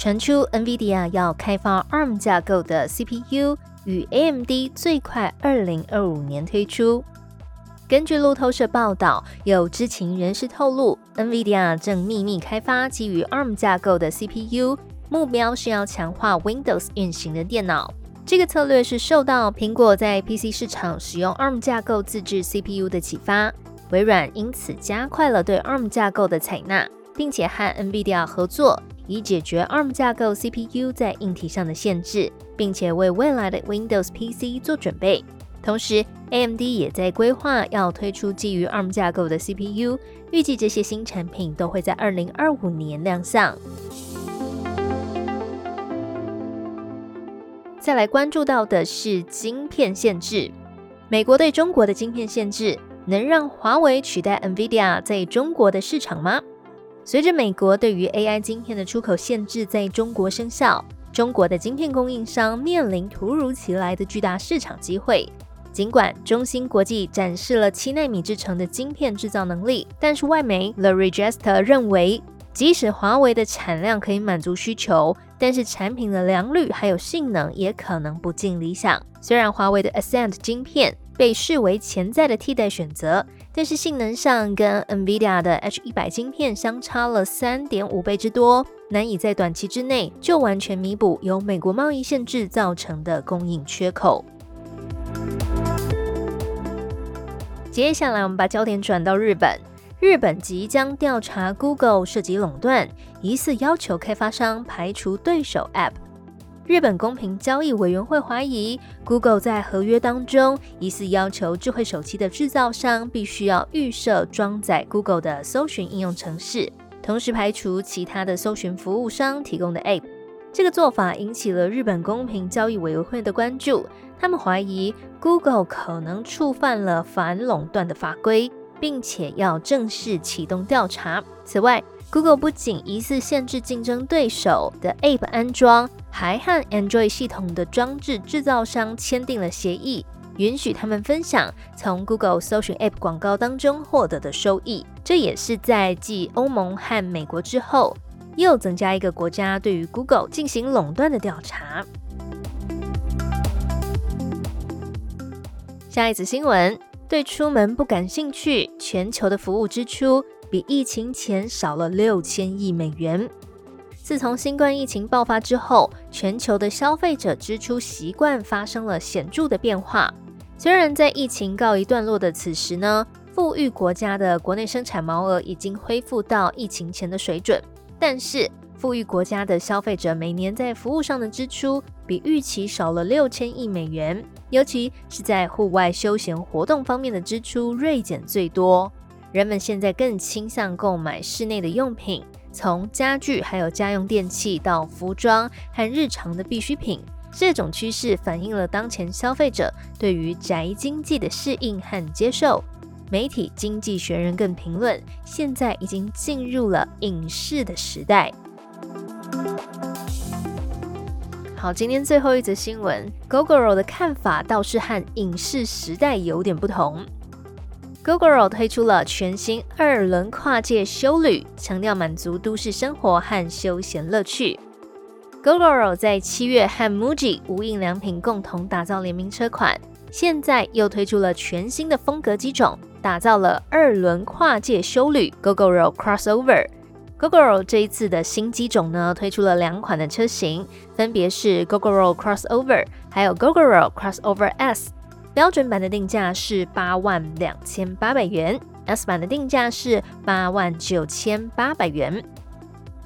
传出 NVIDIA 要开发 ARM 架构的 CPU，与 AMD 最快二零二五年推出。根据路透社报道，有知情人士透露，NVIDIA 正秘密开发基于 ARM 架构的 CPU，目标是要强化 Windows 运行的电脑。这个策略是受到苹果在 PC 市场使用 ARM 架构自制 CPU 的启发，微软因此加快了对 ARM 架构的采纳。并且和 NVIDIA 合作，以解决 ARM 架构 CPU 在硬体上的限制，并且为未来的 Windows PC 做准备。同时，AMD 也在规划要推出基于 ARM 架构的 CPU，预计这些新产品都会在2025年亮相。再来关注到的是晶片限制，美国对中国的晶片限制能让华为取代 NVIDIA 在中国的市场吗？随着美国对于 AI 晶片的出口限制在中国生效，中国的晶片供应商面临突如其来的巨大市场机会。尽管中芯国际展示了七纳米制成的晶片制造能力，但是外媒 The Register 认为，即使华为的产量可以满足需求，但是产品的良率还有性能也可能不尽理想。虽然华为的 Ascend 晶片被视为潜在的替代选择。但是性能上跟 NVIDIA 的 H 一百晶片相差了三点五倍之多，难以在短期之内就完全弥补由美国贸易限制造成的供应缺口。接下来，我们把焦点转到日本，日本即将调查 Google 涉及垄断，疑似要求开发商排除对手 App。日本公平交易委员会怀疑，Google 在合约当中疑似要求智慧手机的制造商必须要预设装载 Google 的搜寻应用程式，同时排除其他的搜寻服务商提供的 App。这个做法引起了日本公平交易委员会的关注，他们怀疑 Google 可能触犯了反垄断的法规，并且要正式启动调查。此外，Google 不仅疑似限制竞争对手的 App 安装，还和 Android 系统的装置制造商签订了协议，允许他们分享从 Google 搜寻 App 广告当中获得的收益。这也是在继欧盟和美国之后，又增加一个国家对于 Google 进行垄断的调查。下一则新闻：对出门不感兴趣，全球的服务支出。比疫情前少了六千亿美元。自从新冠疫情爆发之后，全球的消费者支出习惯发生了显著的变化。虽然在疫情告一段落的此时呢，富裕国家的国内生产毛额已经恢复到疫情前的水准，但是富裕国家的消费者每年在服务上的支出比预期少了六千亿美元，尤其是在户外休闲活动方面的支出锐减最多。人们现在更倾向购买室内的用品，从家具还有家用电器到服装和日常的必需品。这种趋势反映了当前消费者对于宅经济的适应和接受。媒体《经济学人》更评论，现在已经进入了影视的时代。好，今天最后一则新闻，Google 的看法倒是和影视时代有点不同。Google 推出了全新二轮跨界休旅，强调满足都市生活和休闲乐趣。Google 在七月和 MUJI 无印良品共同打造联名车款，现在又推出了全新的风格机种，打造了二轮跨界休旅 Google Crossover。Google 这一次的新机种呢，推出了两款的车型，分别是 Google Crossover，还有 Google Crossover S。标准版的定价是八万两千八百元，S 版的定价是八万九千八百元。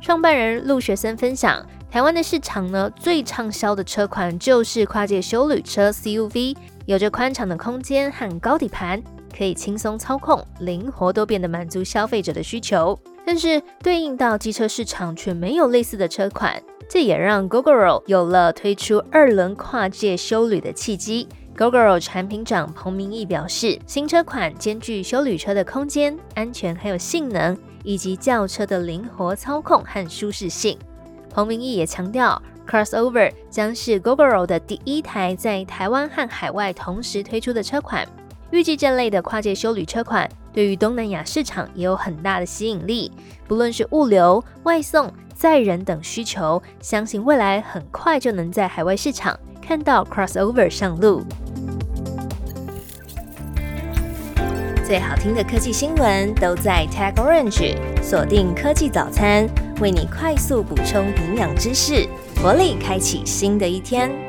创办人陆学森分享，台湾的市场呢，最畅销的车款就是跨界休旅车 CUV，有着宽敞的空间和高底盘，可以轻松操控，灵活多变的满足消费者的需求。但是对应到机车市场却没有类似的车款，这也让 Gogoro 有了推出二轮跨界修旅的契机。Gogoro 产品长彭明义表示，新车款兼具修旅车的空间、安全还有性能，以及轿车的灵活操控和舒适性。彭明义也强调，Crossover 将是 Gogoro 的第一台在台湾和海外同时推出的车款。预计这类的跨界修旅车款对于东南亚市场也有很大的吸引力，不论是物流、外送、载人等需求，相信未来很快就能在海外市场看到 Crossover 上路。最好听的科技新闻都在 Tag Orange，锁定科技早餐，为你快速补充营养知识，活力开启新的一天。